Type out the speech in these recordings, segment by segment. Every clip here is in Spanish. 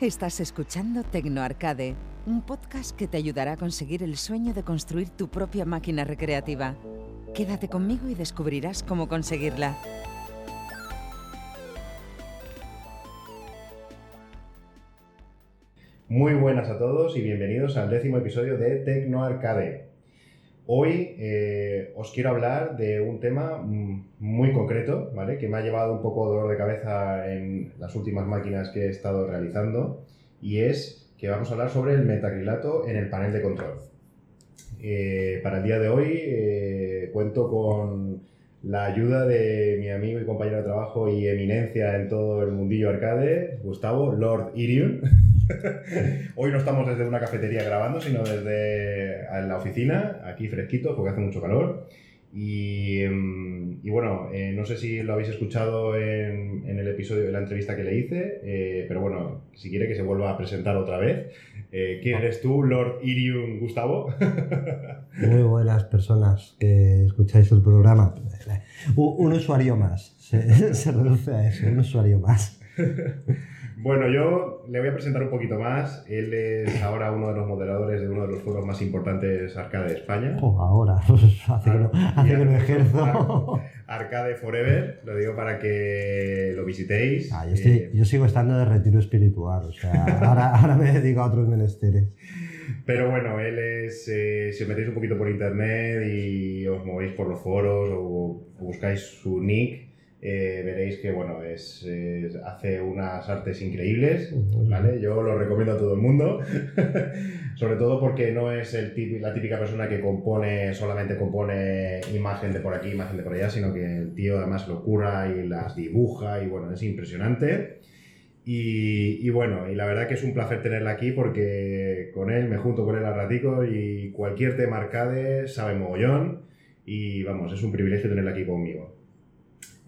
Estás escuchando Tecno Arcade, un podcast que te ayudará a conseguir el sueño de construir tu propia máquina recreativa. Quédate conmigo y descubrirás cómo conseguirla. Muy buenas a todos y bienvenidos al décimo episodio de Tecno Arcade. Hoy eh, os quiero hablar de un tema mm, muy concreto, ¿vale? Que me ha llevado un poco dolor de cabeza en las últimas máquinas que he estado realizando y es que vamos a hablar sobre el metacrilato en el panel de control. Eh, para el día de hoy eh, cuento con la ayuda de mi amigo y compañero de trabajo y eminencia en todo el mundillo arcade, Gustavo Lord Irion. Hoy no estamos desde una cafetería grabando, sino desde la oficina, aquí fresquito, porque hace mucho calor. Y, em, bueno, eh, no sé si lo habéis escuchado en, el episodio de la entrevista que le hice, eh, pero bueno, si quiere que se vuelva a presentar otra vez. Eh, ¿Quién eres tú, Lord Irium Gustavo? Muy buenas personas que escucháis el programa. Un, usuario más, se, se reduce a eso, un usuario más. Bueno, yo le voy a presentar un poquito más. Él es ahora uno de los moderadores de uno de los foros más importantes arcade de España. Oh, ahora, hace, que, lo, ejerzo. Arcade Forever, lo digo para que lo visitéis. Ah, eh, yo, sigo estando de retiro espiritual, o sea, ahora, me dedico a otros menesteres. Pero bueno, él es, eh, si os metéis un poquito por internet y os movéis por los foros o buscáis su nick, eh, veréis que bueno, es, hace unas artes increíbles, ¿vale? Yo lo recomiendo a todo el mundo, sobre todo porque no es el la típica persona que compone, solamente compone imagen de por aquí, imagen de por allá, sino que el tío además lo cura y las dibuja y bueno, es impresionante. Y, bueno, y la verdad que es un placer tenerla aquí porque con él me junto con él al ratico y cualquier tema arcade sabe mogollón y vamos, es un privilegio tenerla aquí conmigo.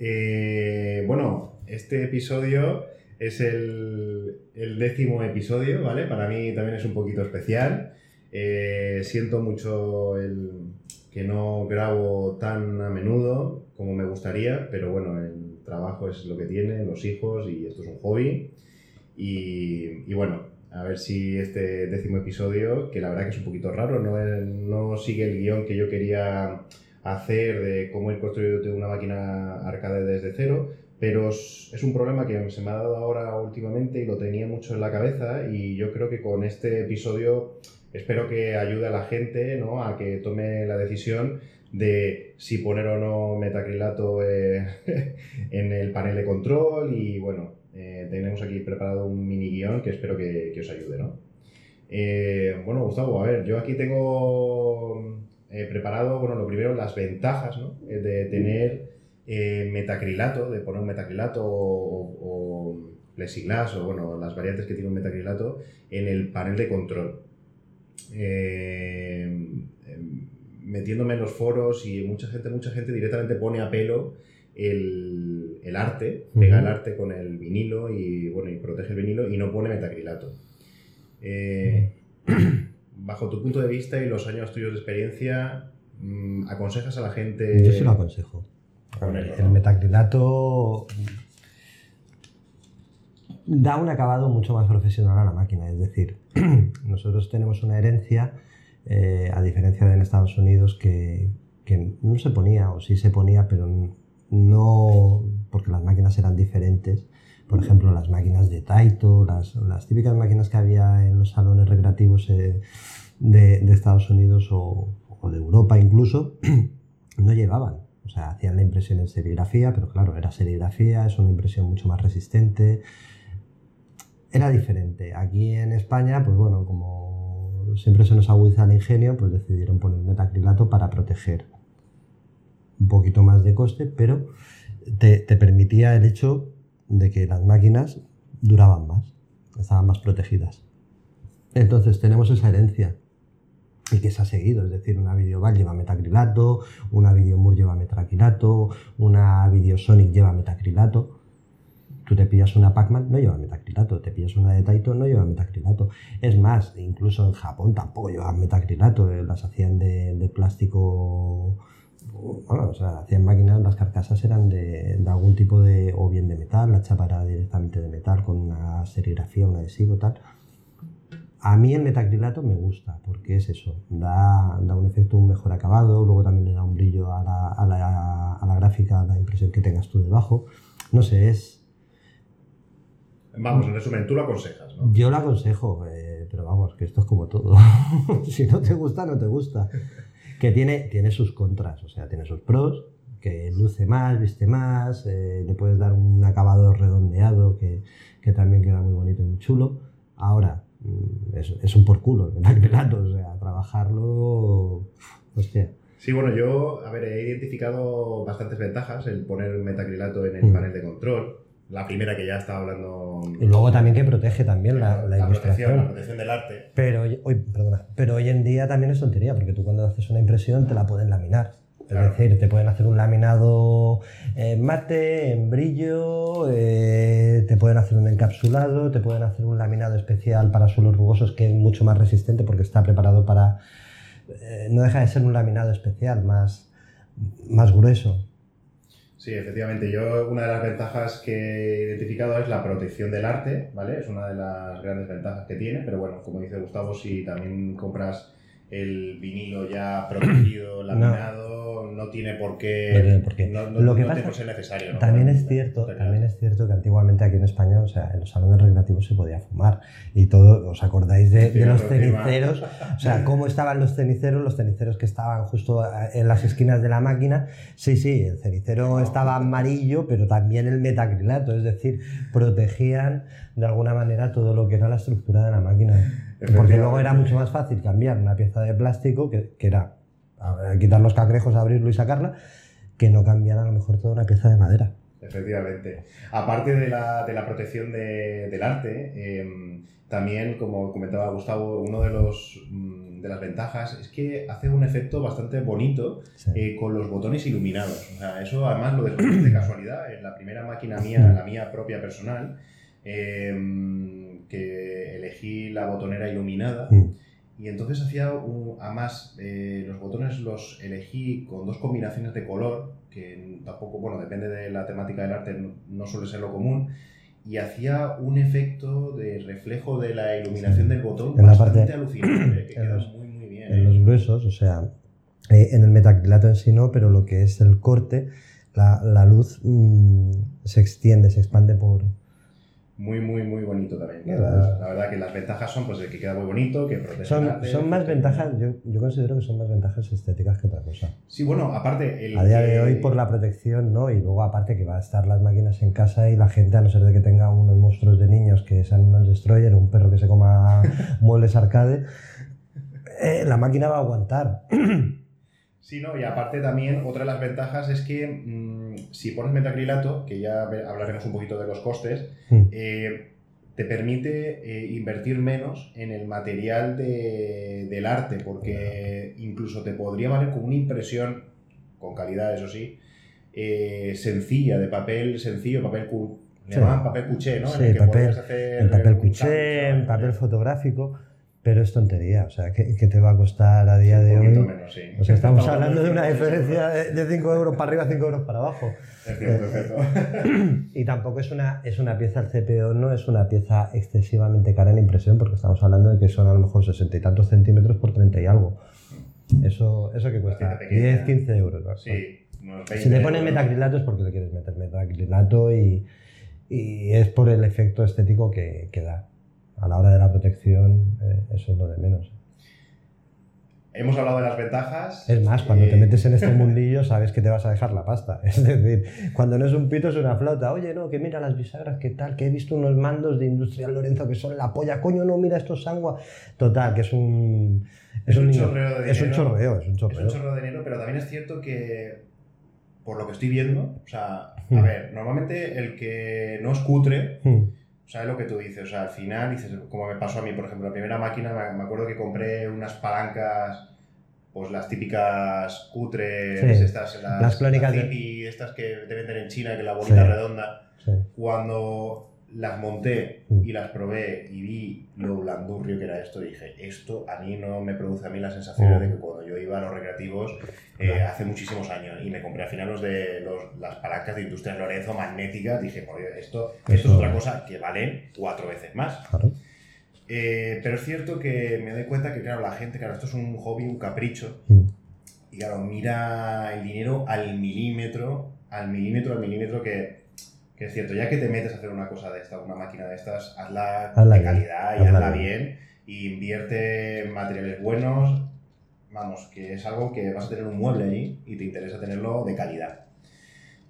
Eh, bueno, este episodio es el, décimo episodio, ¿vale? Para mí también es un poquito especial. Eh, siento mucho el que no grabo tan a menudo como me gustaría, pero bueno, el trabajo es lo que tiene, los hijos y esto es un hobby. Y, bueno, a ver si este décimo episodio, que la verdad que es un poquito raro, no, no sigue el guion que yo quería hacer de cómo ir construyendo una máquina arcade desde cero, pero es un problema que se me ha dado ahora últimamente y lo tenía mucho en la cabeza y yo creo que con este episodio espero que ayude a la gente ¿no? a que tome la decisión de si poner o no metacrilato eh, en el panel de control y bueno, eh, tenemos aquí preparado un mini guion que espero que, os ayude. ¿no? Eh, bueno, Gustavo, a ver, yo aquí tengo eh, preparado, bueno, lo primero, las ventajas ¿no? Eh, de tener eh, metacrilato, de poner un metacrilato o, o, plexiglas o bueno, las variantes que tiene un metacrilato en el panel de control. Em, metiéndome en los foros y mucha gente, mucha gente directamente pone a pelo el, el arte, pega el arte con el vinilo y bueno, y protege el vinilo y no pone metacrilato. bajo tu punto de vista y los años tuyos de experiencia, mm, ¿aconsejas a la gente? Yo sí lo aconsejo. el metacrilato da un acabado mucho más profesional a la máquina. Es decir, nosotros tenemos una herencia, eh, a diferencia de en Estados Unidos, que, no se ponía, o sí se ponía, pero no porque las máquinas eran diferentes. Por ejemplo, las máquinas de Taito, las, típicas máquinas que había en los salones recreativos eh, de, Estados Unidos o, de Europa incluso, no llevaban. O sea, hacían la impresión en serigrafía, pero claro, era serigrafía, es una impresión mucho más resistente. Era diferente. Aquí en España, pues bueno, como siempre se nos agudiza el ingenio, pues decidieron poner metacrilato para proteger un poquito más de coste, pero te, te permitía el hecho de que las máquinas duraban más, estaban más protegidas. Entonces tenemos esa herencia y que se ha seguido, es decir, una Videoval lleva metacrilato, una Videomur lleva metacrilato, una Videosonic lleva metacrilato. Tú te pillas una Pac-Man, no lleva metacrilato, te pillas una de Taito, no lleva metacrilato. Es más, incluso en Japón tampoco lleva metacrilato, eh, las hacían de, plástico bueno, o sea, hacían máquinas, las carcasas eran de, algún tipo de, o bien de metal, la chapa era directamente de metal con una serigrafía, un adhesivo, tal. A mí el metacrilato me gusta, porque es eso, da, da, un efecto, un mejor acabado, luego también le da un brillo a la, a la, a la gráfica, a la impresión que tengas tú debajo. No sé, es... Vamos, en resumen, tú lo aconsejas, ¿no? Yo lo aconsejo, eh, pero vamos, que esto es como todo. si no te gusta, no te gusta que tiene, tiene sus contras, o sea, tiene sus pros, que luce más, viste más, eh, le puedes dar un acabado redondeado que, que, también queda muy bonito y muy chulo. Ahora, mm, es, es un por culo el metacrilato, o sea, trabajarlo, hostia. Sí, bueno, yo, a ver, he identificado bastantes ventajas el poner metacrilato en el mm. panel de control la primera que ya estaba hablando. Y luego también que protege también la, la, ilustración. la protección del arte. Pero hoy, perdona, pero hoy en día también es tontería, porque tú cuando haces una impresión te la pueden laminar. Es decir, te pueden hacer un laminado en mate, en brillo, eh, te pueden hacer un encapsulado, te pueden hacer un laminado especial para suelos rugosos que es mucho más resistente porque está preparado para... Eh, no deja de ser un laminado especial, más, más grueso. Sí, efectivamente. Yo una de las ventajas que he identificado es la protección del arte, ¿vale? Es una de las grandes ventajas que tiene, pero bueno, como dice Gustavo, si también compras el vinilo ya protegido, laminado, no, tiene por qué, no, lo que pasa, ser necesario. También es cierto, también es cierto que antiguamente aquí en España, o sea, en los salones recreativos se podía fumar y todo, ¿os acordáis de, los ceniceros? O sea, cómo estaban los ceniceros, los ceniceros que estaban justo en las esquinas de la máquina. Sí, sí, el cenicero estaba amarillo, pero también el metacrilato, es decir, protegían de alguna manera todo lo que era la estructura de la máquina. Porque luego era mucho más fácil cambiar una pieza de plástico, que, que era quitar los cangrejos, abrirlo y sacarla, que no cambiar a lo mejor toda una pieza de madera. Efectivamente. Aparte de la, de la protección de, del arte, em, también, como comentaba Gustavo, uno de los mm, de las ventajas es que hace un efecto bastante bonito eh, con los botones iluminados. O sea, eso además lo descubrí de casualidad en la primera máquina mía, la mía propia personal. Eh, que elegí la botonera iluminada. Mm. Y entonces hacía, además, eh, los botones los elegí con dos combinaciones de color, que tampoco, bueno, depende de la temática del arte, no, suele ser lo común, y hacía un efecto de reflejo de la iluminación del botón en bastante la parte, alucinante, que queda muy, muy bien. En los gruesos, o sea, eh, en el metacrilato en sí no, pero lo que es el corte, la, la luz mm, se extiende, se expande por, muy, muy, muy bonito también. La, verdad que las ventajas son pues, que queda muy bonito, que protege Son, son más ventajas, yo, yo, considero que son más ventajas estéticas que otra cosa. Sí, bueno, aparte... El a día de hoy por la protección, ¿no? Y luego aparte que va a estar las máquinas en casa y la gente, a no ser de que tenga unos monstruos de niños que sean unos destroyer, un perro que se coma muebles arcade, eh, la máquina va a aguantar. Sí, no, y aparte también otra de las ventajas es que mm, si pones metacrilato, que ya hablaremos un poquito de los costes, hmm. eh, te permite eh, invertir menos en el material del arte, porque incluso te podría valer con una impresión, con calidad eso sí, eh, sencilla, de papel sencillo, papel, papel cuché, ¿no? Sí, el, papel, el papel cuché, papel fotográfico pero es tontería, o sea, ¿qué, te va a costar a día de hoy? Menos, sí. O sea, estamos hablando de una diferencia de 5 euros para arriba, 5 euros para abajo. Es cierto, eh, y tampoco es una, es una pieza, el CPO no es una pieza excesivamente cara en impresión, porque estamos hablando de que son a lo mejor 60 y tantos centímetros por 30 y algo. Eso, eso que cuesta 10, 15 euros. ¿no? Sí. si te pones metacrilato es porque le quieres meter metacrilato y, y es por el efecto estético que, que da a la hora de la protección, eh, eso es lo de menos. Hemos hablado de las ventajas. Es más, cuando te metes en este mundillo sabes que te vas a dejar la pasta. Es decir, cuando no es un pito es una flauta. Oye, no, que mira las bisagras, qué tal, que he visto unos mandos de Industrial Lorenzo que son la polla. Coño, no, mira estos sangua. Total, que es un... Es, un, chorreo de dinero. Es un chorreo, es un chorreo. Es un chorreo de dinero, pero también es cierto que, por lo que estoy viendo, o sea, a hmm. ver, normalmente el que no es cutre... ¿Sabes lo que tú dices? O sea, al final, dices, como me pasó a mí, por ejemplo, la primera máquina, me acuerdo que compré unas palancas, pues las típicas cutres, estas, las, las clónicas estas que te venden en China, que la bolita redonda. Cuando las monté Mm. y las probé y vi lo blandurrio que era esto, dije, esto a mí no me produce a mí la sensación Mm. de que cuando yo iba a los recreativos eh, hace muchísimos años y me compré al final los de los- las palancas de Industrias Lorenzo magnéticas, dije, por Dios, esto, esto es otra cosa que valen cuatro veces más. Eh, pero es cierto que me doy cuenta que, claro, la gente, claro, esto es un hobby, un capricho, Mm. y claro, mira el dinero al milímetro, al milímetro, al milímetro que, que es cierto, ya que te metes a hacer una cosa de esta, una máquina de estas, hazla, Hazla de bien, calidad y hazla hazla bien. bien. y invierte en materiales buenos, vamos, que es algo que vas a tener un mueble allí y te interesa tenerlo de calidad.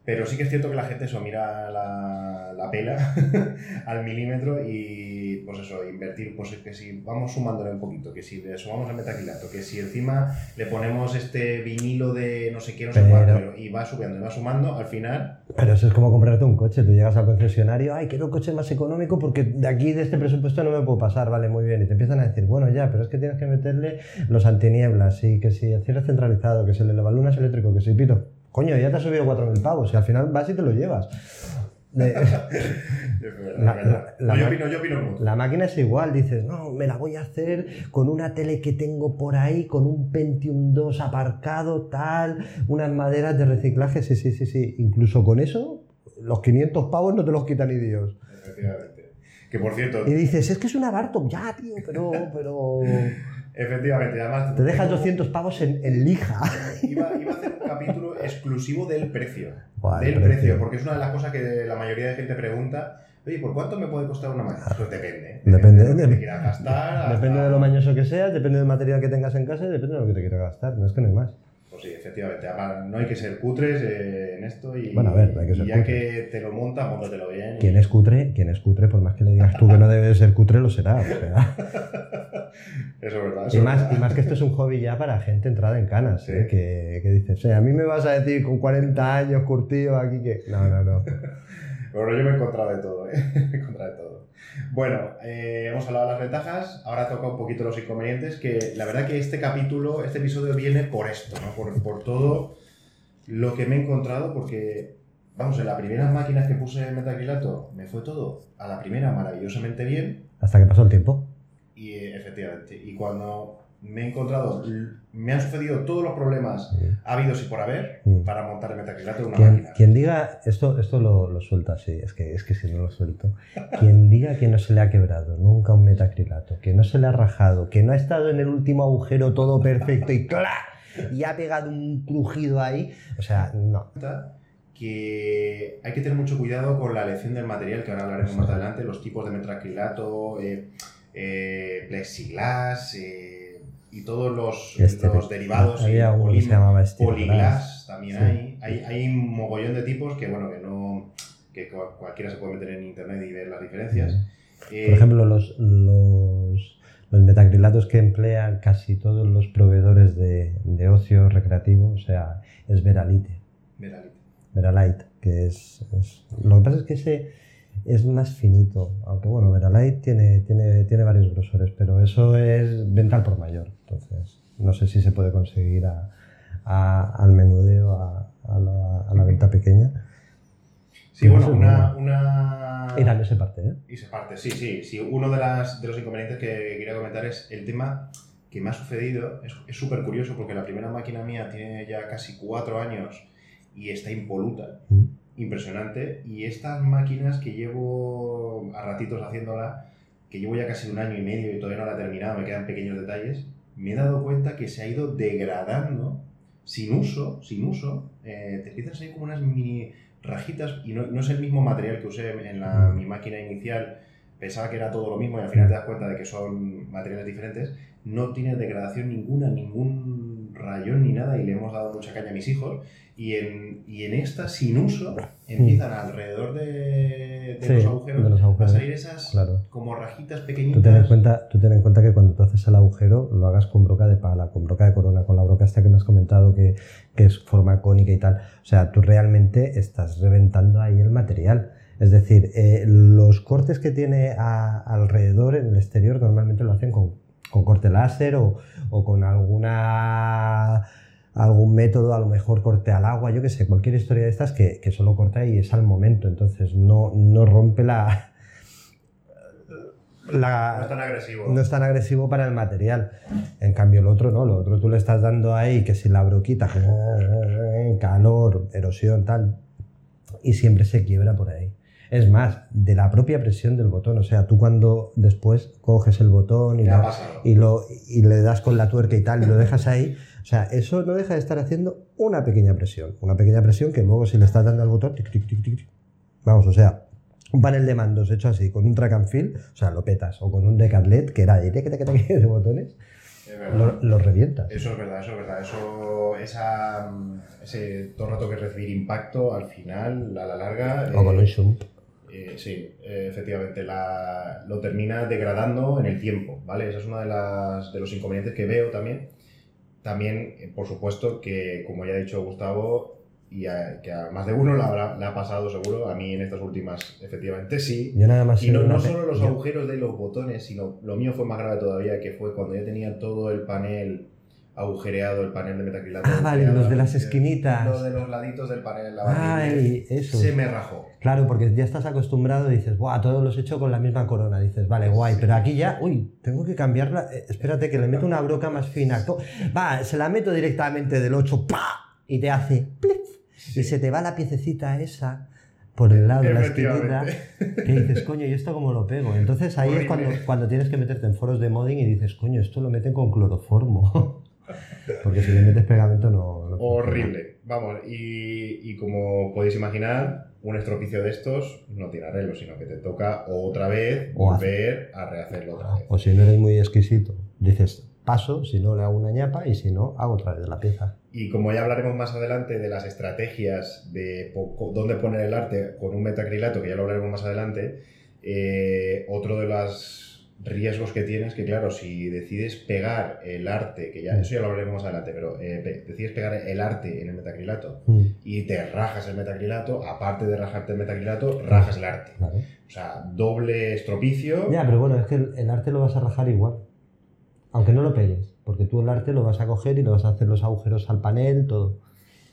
Pero sí que es cierto que la gente eso mira la, la pela al milímetro y pues eso, invertir, pues que si vamos sumándole un poquito, que si le sumamos el metacrilato, que si encima le ponemos este vinilo de no sé qué, no sé Pero- cuánto, y va subiendo y va sumando, al final, Pero eso es como comprarte un coche. Tú llegas al concesionario, ay, quiero un coche más económico porque de aquí, de este presupuesto, no me puedo pasar, vale, muy bien. Y te empiezan a decir, bueno, ya, pero es que tienes que meterle los antinieblas, y que si el cierre centralizado, que si el elevalunas eléctrico, que si pito. Coño, ya te has subido 4.000 pavos y al final vas y te lo llevas. De- verdad, La- yo opino, yo opino mucho. La máquina es igual, dices, no, me la voy a hacer con una tele que tengo por ahí, con un Pentium 2 aparcado, tal, unas maderas de reciclaje, sí, sí, sí, sí. Incluso con eso, los 500 pavos no te los quitan ni Dios. Efectivamente. Que por cierto, Y dices, es que es una Bartok, ya, tío, pero, pero... efectivamente, además. Te dejas tengo- 200 pavos en, en lija. Iba, iba a hacer un capítulo exclusivo del precio. Del precio. precio. porque es una de las cosas que la mayoría de gente pregunta. Oye, ¿por cuánto me puede costar una máquina? Pues depende. Depende de lo que te quieras gastar. Depende hasta- de lo mañoso que seas, depende del material que tengas en casa y depende de lo que te quieras gastar. No es que no hay más. Pues sí, efectivamente. No hay que ser cutres eh, en esto. Y, Bueno, a ver, hay que ser y ya que te lo montas, móntatelo bien. y- Quien es cutre, quien es cutre, por más que le digas tú que no debe de ser cutre, lo será. o sea. Eso es verdad. Y es más, verdad. y más que esto es un hobby ya para gente entrada en canas, Sí. ¿eh? que, que dices, "Eh, a mí me vas a decir con 40 años curtido aquí que... No, no, no. Bueno, yo me he encontrado de todo, ¿eh? Me he encontrado de todo. Bueno, eh, hemos hablado de las ventajas, ahora toca un poquito los inconvenientes, que la verdad que este capítulo, este episodio viene por esto, ¿no? Por, por todo lo que me he encontrado, porque, vamos, en las primeras máquinas que puse en metacrilato, me fue todo a la primera maravillosamente bien, Hasta que pasó el tiempo. y eh, efectivamente, y cuando me he encontrado, me han sucedido todos los problemas habidos y por haber Mm. para montar el metacrilato de una Quien, máquina. quien diga, esto, esto lo, lo suelto así, es que, es que si no lo suelto. Quien diga que no se le ha quebrado nunca un metacrilato, que no se le ha rajado, que no ha estado en el último agujero todo perfecto y ¡cla! y ha pegado un crujido ahí, o sea, no. que hay que tener mucho cuidado con la elección del material, que ahora hablaremos más adelante, los tipos de metacrilato, eh, eh, plexiglas eh, y todos los, Este, los derivados. Había y uno que poli- se llamaba Poliglass también Sí. hay. hay. Hay un mogollón de tipos que, bueno, que no que cual- cualquiera se puede meter en internet y ver las diferencias. Eh, Por ejemplo, los, los, los metacrilatos que emplean casi todos los proveedores de, de ocio recreativo, o sea, es Veralite. Veralite. Veralite, que es, es- Lo que pasa es que ese es más finito, aunque bueno, Veralite tiene, tiene, tiene varios grosores, pero eso es venta por mayor, entonces no sé si se puede conseguir a- a- al menudeo, a, a la, venta pequeña. Sí, No bueno, una, una... Y también se parte, ¿eh? Y se parte, sí, sí, sí. Uno de, las, de los inconvenientes que quería comentar es el tema que me ha sucedido. Es es súper curioso porque la primera máquina mía tiene ya casi cuatro años y está impoluta. Mm. Impresionante. Y estas máquinas que llevo a ratitos haciéndola, que llevo ya casi un año y medio y todavía no la he terminado, me quedan pequeños detalles, me he dado cuenta que se ha ido degradando sin uso, sin uso. eh, te empiezan a salir como unas mini rajitas y no, no es el mismo material que usé en la, mi máquina inicial. Pensaba que era todo lo mismo y al final te das cuenta de que son materiales diferentes. No tiene degradación ninguna, ningún rayón ni nada y le hemos dado mucha caña a mis hijos. Y en, y en esta, sin uso, empiezan alrededor de, de Sí, los agujeros de los a agujeros, salir esas claro. como rajitas Tú pequeñitas. ten, en cuenta, tú ten en cuenta que cuando tú haces el agujero lo hagas con broca de pala, con broca de corona, con la broca esta que me has comentado que, que es forma cónica y tal. O sea, tú realmente estás reventando ahí el material. Es decir, eh, los cortes que tiene a- alrededor en el exterior normalmente lo hacen con, con corte láser o, o con alguna algún método, a lo mejor corte al agua, yo qué sé, cualquier historia de estas que, que solo corta y es al momento, entonces no, no rompe la, la- No es tan agresivo. no es tan agresivo para el material. En cambio, el otro no, lo otro tú le estás dando ahí que si la broquita, calor, erosión, tal, y siempre se quiebra por ahí. Es más, de la propia presión del botón, o sea, tú cuando después coges el botón y, pasado. y, lo, y le das con la tuerca y tal y lo dejas ahí, o sea, eso no deja de estar haciendo una pequeña presión, una pequeña presión que luego si le estás dando al botón, tic, tic, tic, tic, tic, vamos, o sea, un panel de mandos hecho así, con un track and field, o sea, lo petas, o con un decatlet que era de, de botones, lo, lo revientas. Eso es verdad, eso es verdad. Eso, esa, mm, ese todo el rato que recibir impacto, al final, a la larga. O con eh, un shunt. Eh, sí, eh, efectivamente, la- lo termina degradando en el tiempo, ¿vale? Ese es uno de, las, de los inconvenientes que veo también. También, eh, por supuesto, que como ya ha dicho Gustavo, y a, que a más de uno le, habrá- le ha pasado seguro, a mí en estas últimas, efectivamente sí. Yo nada más Y no, no solo los agujeros de los botones, sino lo mío fue más grave todavía, que fue cuando ya tenía todo el panel agujereado, el panel de metacrilato. Ah, vale, los de las esquinitas. Lo de los laditos del panel. la Ay, eso. Se me rajó. Claro, porque ya estás acostumbrado y dices, ¡buah! Todos los he hecho con la misma corona. Dices, vale, guay, Sí. pero aquí ya, uy, tengo que cambiarla. eh, espérate que le meto una broca más fina. Va, se la meto directamente del 8, ¡pa! Y te hace, ¡plif! Y se te va la piececita esa por el lado de la esquinita. Que dices, coño, ¿y esto cómo lo pego? Entonces ahí es cuando, cuando tienes que meterte en foros de modding y dices, coño, esto lo meten con cloroformo. Porque si le metes pegamento no. Horrible. Vamos, y, y como podéis imaginar, un estropicio de estos no tiene arreglo, sino que te toca otra vez O volver a rehacerlo otra vez. O si no eres muy exquisito, dices, paso, si no le hago una ñapa y si no, hago otra vez la pieza. Y como ya hablaremos más adelante de las estrategias de dónde poner el arte con un metacrilato, que ya lo hablaremos más adelante, eh, otro de los riesgos que tienes que, claro, si decides pegar el arte, que ya eso ya lo hablaremos más adelante, pero eh, pe- decides pegar el arte en el metacrilato Mm, y te rajas el metacrilato, aparte de rajarte el metacrilato, rajas el arte. O sea, doble estropicio. Ya, pero bueno, es que el, el arte lo vas a rajar igual. Aunque no lo pegues, porque tú el arte lo vas a coger y lo vas a hacer los agujeros al panel, todo.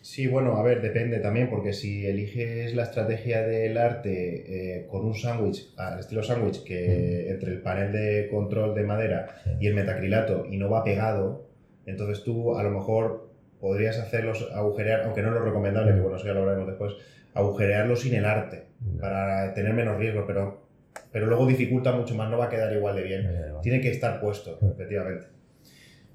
Sí, bueno, a ver, depende también, porque si eliges la estrategia del arte eh, con un sándwich, al estilo sándwich, que entre el panel de control de madera y el metacrilato y no va pegado, entonces tú a lo mejor podrías hacerlos agujerear, aunque no es lo recomendable, que bueno, eso ya lo hablaremos después, agujerearlo sin el arte, para tener menos riesgo, pero, pero luego dificulta mucho más, no va a quedar igual de bien. Tiene que estar puesto, Sí. efectivamente.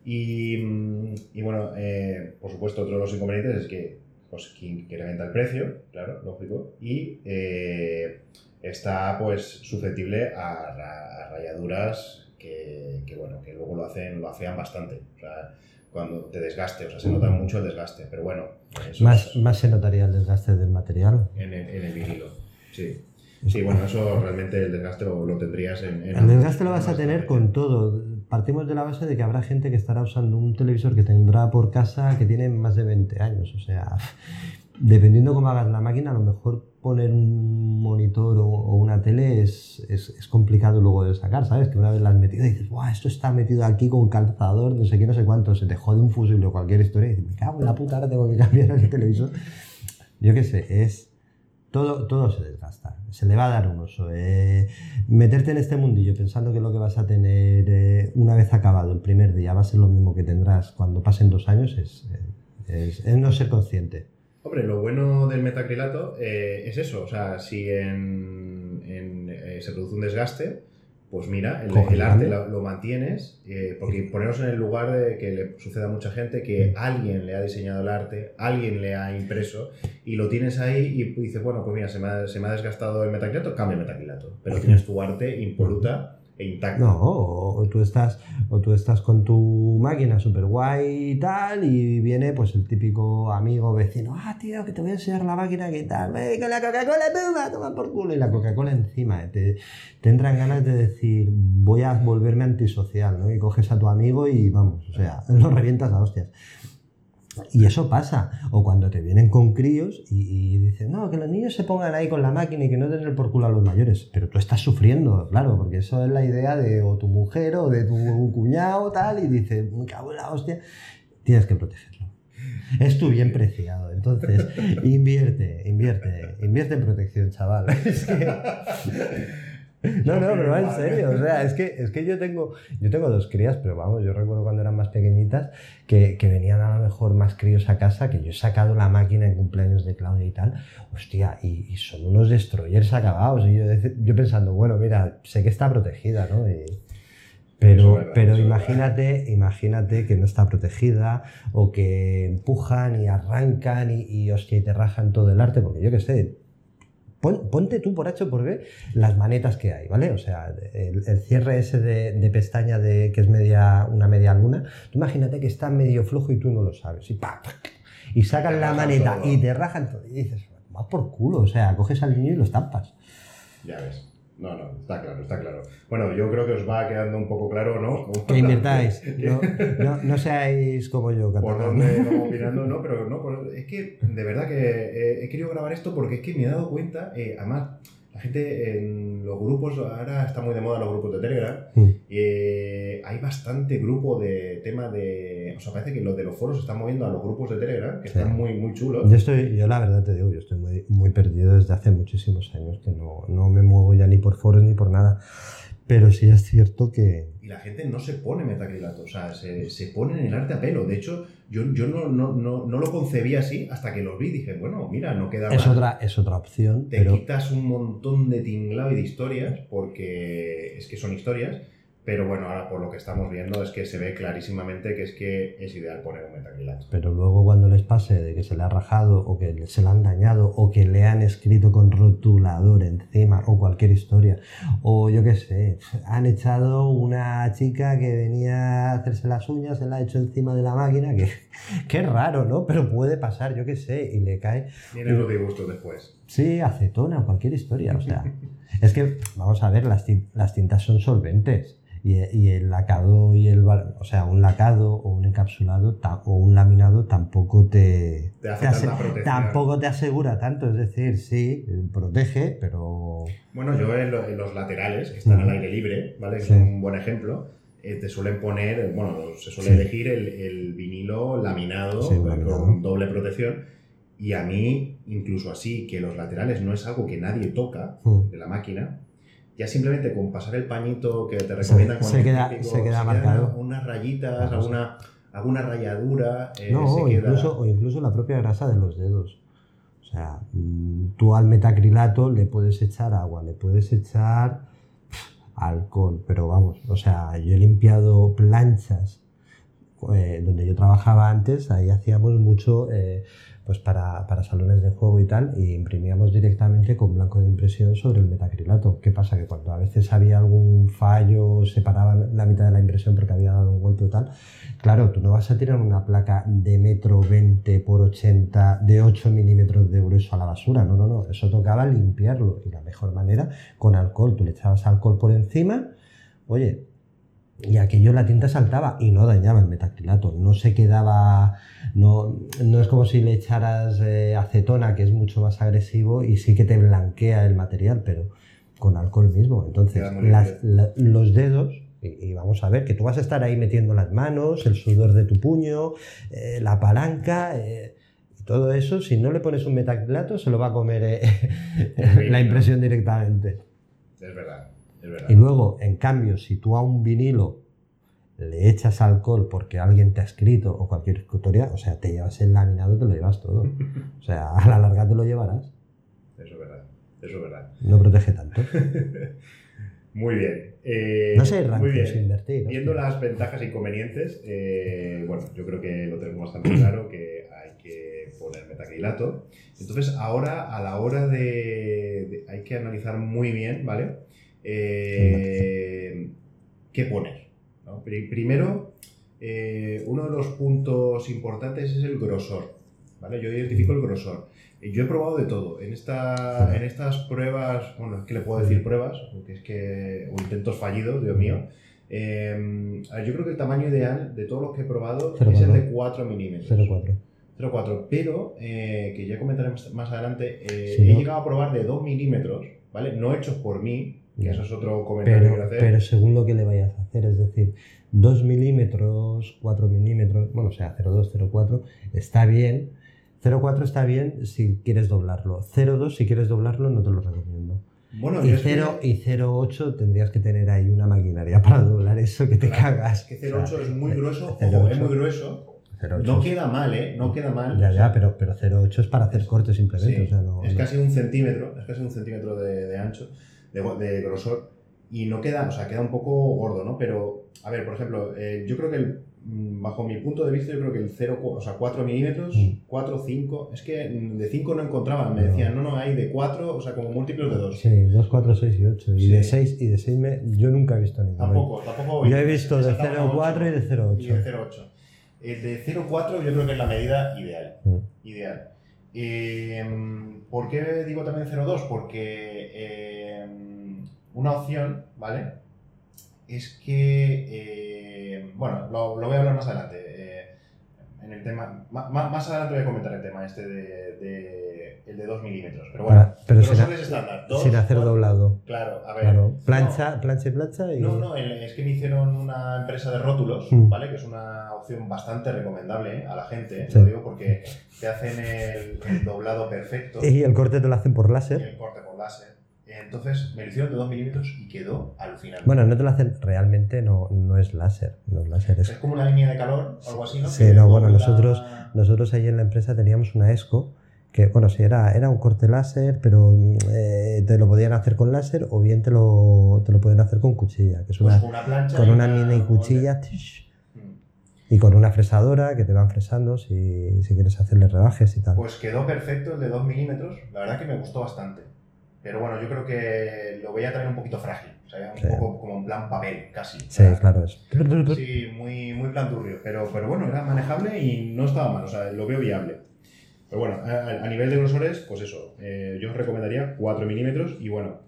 Y, mm, y bueno, eh, por supuesto, otro de los inconvenientes es que, pues, que incrementa el precio, claro, lógico, y eh, está pues susceptible a, ra- a rayaduras que, que, bueno, que luego lo hacen, lo afean bastante. O sea, cuando te desgaste, o sea, se nota mucho el desgaste, pero bueno, eso Más, es más se notaría el desgaste del material. en el, en el vinilo. Sí. Sí, bueno, eso realmente el desgaste lo, lo tendrías en, en El desgaste lo vas a tener con todo. Partimos de la base de que habrá gente que estará usando un televisor que tendrá por casa que tiene más de 20 años. O sea, dependiendo cómo hagas la máquina, a lo mejor poner un monitor o, o una tele es, es, es complicado luego de sacar, ¿sabes? Que una vez la has metido y dices, ¡buah! Esto está metido aquí con calzador, no sé qué, no sé cuánto, se te jode un fusible o cualquier historia y dices, me cago en la puta, ahora tengo que cambiar el televisor. Yo qué sé, es. Todo, todo se desgasta, se le va a dar un uso. eh, meterte en este mundillo pensando que lo que vas a tener eh, una vez acabado el primer día va a ser lo mismo que tendrás cuando pasen dos años es, eh, es, no ser consciente. Hombre, lo bueno del metacrilato es eso, o sea, si en, se produce un desgaste, pues mira, el, arte lo, lo mantienes, eh, porque poneros en el lugar de que le suceda a mucha gente que alguien le ha diseñado el arte, alguien le ha impreso, y lo tienes ahí y dices, bueno, pues mira, se me ha, se me ha desgastado el metacrilato, cambia el metacrilato, pero tienes tu arte impoluta No, o, tú estás, o tú estás con tu máquina super guay y tal, y viene pues el típico amigo vecino, ah, tío, que te voy a enseñar la máquina, ¿qué tal? Venga, la Coca-Cola, toma, toma por culo, y la Coca-Cola encima, eh, te, te entran ganas de decir, voy a volverme antisocial, ¿no? Y coges a tu amigo y vamos, o sea, lo revientas a hostias. Y eso pasa. O cuando te vienen con críos y, y dicen, no, que los niños se pongan ahí con la máquina y que no den el por culo a los mayores. Pero tú estás sufriendo, claro, porque eso es la idea de o tu mujer o de tu cuñado, tal, y dices, me cago en la hostia. Tienes que protegerlo. Es tu bien preciado. Entonces, invierte, invierte, invierte en protección, chaval. No, no, pero va en serio. O sea, es que, es que yo, tengo, yo tengo dos crías, pero vamos, yo recuerdo cuando eran más pequeñitas que, que venían a lo mejor más críos a casa, que yo he sacado la máquina en cumpleaños de Claudia y tal. Hostia, y, y son unos destroyers acabados. Y yo, yo pensando, bueno, mira, sé que está protegida, ¿no? Y, pero, verdad, pero imagínate, imagínate que no está protegida o que empujan y arrancan y, y, hostia, y te rajan todo el arte, porque yo qué sé, pon- ponte tú por H o por B las manetas que hay, ¿vale? O sea, el, el cierre ese de, de pestaña de, que es media, una media luna, tú imagínate que está medio flojo y tú no lo sabes, y ¡pa! y sacan Te la maneta todo. y te rajan todo, y dices, va por culo, o sea, coges al niño y lo estampas. Ya ves. No, no, está claro, está claro. Bueno, yo creo que os va quedando un poco claro, ¿no? Que invirtáis, no, no, no seáis como yo, por catalán. dónde vamos opinando, no, pero no, por- es que de verdad que eh, he querido grabar esto porque es que me he dado cuenta, eh, además, la gente en los grupos, ahora está muy de moda los grupos de Telegram, Mm. eh, hay bastante grupo de tema de, o sea, parece que los de los foros se están moviendo a los grupos de Telegram, que Sí. están muy, muy chulos. Yo estoy, yo la verdad te digo, yo estoy muy, muy perdido desde hace muchísimos años, que no, no me muevo ya ni por foros ni por nada. Pero sí es cierto que, Y la gente no se pone metacrilato, o sea, se, se pone en el arte a pelo. De hecho, yo, yo no, no, no, no lo concebí así hasta que lo vi. Dije, bueno, mira, no queda es mal. otra, es otra opción, Te pero quitas un montón de tinglado y de historias, porque es que son historias. Pero bueno, ahora por lo que estamos viendo es que se ve clarísimamente que es que es ideal poner un metacrilato. Pero luego cuando les pase de que se le ha rajado o que se le han dañado o que le han escrito con rotulador encima o cualquier historia o yo qué sé, han echado una chica que venía a hacerse las uñas, se la ha hecho encima de la máquina, que, es raro, ¿no? Pero puede pasar, yo qué sé, y le cae, Vienen los disgustos después. sí, acetona cualquier historia, o sea, es que, vamos a ver, las, las tintas son solventes. Y, y el lacado y el o sea un lacado o un encapsulado o un laminado tampoco te, Te hace ase- tanta protección. tampoco te asegura tanto es decir sí protege pero Bueno, yo en, lo- en los laterales, que están al aire libre, ¿vale? Sí. son un buen ejemplo, eh, te suelen poner, bueno, se suele Sí. elegir el, el vinilo laminado, Sí, laminado. con doble protección. Y a mí, incluso así, que los laterales no es algo que nadie toca de la máquina, ya simplemente con pasar el pañito que te recomiendan con se el queda- típico, se queda marcado. unas rayitas, alguna, alguna rayadura, eh, no se o queda... incluso o incluso la propia grasa de los dedos o sea mm, tú al metacrilato le puedes echar agua le puedes echar alcohol pero vamos o sea yo he limpiado planchas eh, donde yo trabajaba antes, ahí hacíamos mucho eh, pues para, para salones de juego y tal, y imprimíamos directamente con blanco de impresión sobre el metacrilato. ¿Qué pasa? Que cuando a veces había algún fallo, se paraba la mitad de la impresión porque había dado un golpe o tal, claro, tú no vas a tirar una placa de metro 20 por 80 de 8 milímetros de grueso a la basura, no, no, no, eso tocaba limpiarlo, y la mejor manera con alcohol, tú le echabas alcohol por encima, oye, y aquello la tinta saltaba y no dañaba el metacrilato, no se quedaba, no, no es como si le echaras eh, acetona, que es mucho más agresivo y sí que te blanquea el material, pero con alcohol mismo. Entonces, las- la- los dedos, y, y vamos a ver, que tú vas a estar ahí metiendo las manos, el sudor de tu puño, eh, la palanca, eh, y todo eso, si no le pones un metacrilato, se lo va a comer eh, la impresión directamente. Es verdad, es verdad. Y luego, en cambio, si tú a un vinilo le echas alcohol porque alguien te ha escrito o cualquier historia, o sea, te llevas el laminado, te lo llevas todo. O sea, a la larga te lo llevarás. Eso es verdad, eso es verdad. No protege tanto. Muy bien. eh, No sé, muy bien. invertir. Viendo hostia. las ventajas e inconvenientes, eh, bueno, yo creo que lo tenemos bastante claro que hay que poner metacrilato. Entonces, ahora a la hora de, de- hay que analizar muy bien, ¿vale? Eh, ¿Qué poner? Primero, eh, uno de los puntos importantes es el grosor, ¿vale? Yo identifico el grosor. Yo he probado de todo. En, esta, en estas pruebas, bueno, es que le puedo decir pruebas, porque es que, o intentos fallidos, Dios mío. Eh, yo creo que el tamaño ideal de todos los que he probado es el 0,4. de 4 milímetros. 0,4. 0,4, pero eh, que ya comentaremos más adelante, eh, Sí, he llegado a probar de 2 milímetros, ¿vale? No hechos por mí, que eso es otro comentario que Pero, quiero hacer. pero según lo que le vayas a hacer, es decir, 2 milímetros, 4 milímetros, bueno, o sea, 0,2, 0,4, está bien. 0,4 está bien si quieres doblarlo. 0,2 si quieres doblarlo no te lo recomiendo. Bueno, Y yo es que- 0 y 0,8 tendrías que tener ahí una maquinaria para doblar eso que te Claro, cagas. Es que 0,8 es muy O sea, grueso, 0,8. ojo, es muy grueso. 0,8 No queda mal, ¿eh? No queda mal. Ya, O sea, ya, pero, pero 0,8 es para hacer cortes simplemente. Sí, o sea, no, es casi un centímetro, es casi un centímetro de, de ancho, de, de grosor, y no queda, o sea, queda un poco gordo, ¿no? Pero, a ver, por ejemplo, eh, yo creo que el, mm, bajo mi punto de vista, yo creo que el 0, o sea, 4 milímetros, Mm. 4, 5, es que mm, de 5 no encontraban, me decían, no, no, hay de 4, o sea, como múltiplos de 2. Sí, 2, 4, 6 y 8. Y Sí. de 6 y de 6 me, yo nunca he visto ninguno. Tampoco, tampoco. Yo he visto de saltamos a 0,4 y de Y de 0,8. 0,8. El de 0,4 yo creo que es la medida ideal. Mm. Ideal. Eh, ¿Por qué digo también 0,2? Porque eh, una opción, ¿vale? Es que, eh, bueno, lo, lo voy a hablar más adelante. eh, en el tema, ma- ma- más, adelante voy a comentar el tema este de, de- el de 2 milímetros. Pero bueno, Para- pero sin, estándar. dos, sin hacer doblado. Claro, a ver. Claro. no. Plancha, plancha y plancha y. No, no, es que me hicieron una empresa de rótulos, Mm. ¿vale? Que es una opción bastante recomendable a la gente. Sí. lo digo porque te hacen el, el doblado perfecto Y el corte te lo hacen por y láser. el corte por láser. Entonces me lo hicieron de 2 milímetros y quedó alucinante. Bueno, no te lo hacen realmente, no, no es láser. No es láser, es es como una línea de calor o algo así, ¿no? Sí, Que no, bueno, nosotros- Nosotros ahí en la empresa teníamos una ESCO que, bueno, sí, era, era un corte láser, pero mm, eh, te lo podían hacer con láser o bien te lo, te lo pueden hacer con cuchilla, que es Pues una, con una plancha. con y una mini cuchilla tish, Mm. y con una fresadora que te van fresando si, si quieres hacerle rebajes y tal. Pues quedó perfecto el de 2 milímetros, la verdad que me gustó bastante. Pero bueno, yo creo que lo veía también un poquito frágil, o sea, un Sí. poco como en plan papel, casi. sí, sea, claro, es. Sí, muy, muy planturrio, pero, pero bueno, era manejable y no estaba mal, o sea, lo veo viable. Pero bueno, a, a nivel de grosores, pues eso, eh, yo os recomendaría 4 milímetros y bueno,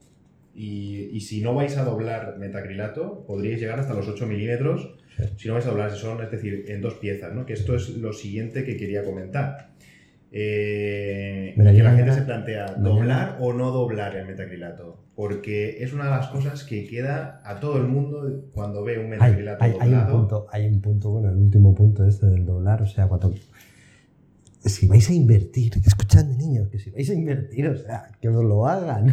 y, y si no vais a doblar metacrilato, podríais llegar hasta los 8 milímetros, Sí. si no vais a doblar, si son, es decir, en dos piezas, ¿no? Que esto es lo siguiente que quería comentar. Eh, Mira, que la gente se plantea, mañana- ¿doblar o no doblar el metacrilato? Porque es una de las cosas que queda a todo el mundo cuando ve un metacrilato hay, hay un doblado. punto, hay un punto, bueno, el último punto este del doblar, o sea, cuando... Si vais a invertir, escuchadme niños, que si vais a invertir, o sea, que os lo hagan,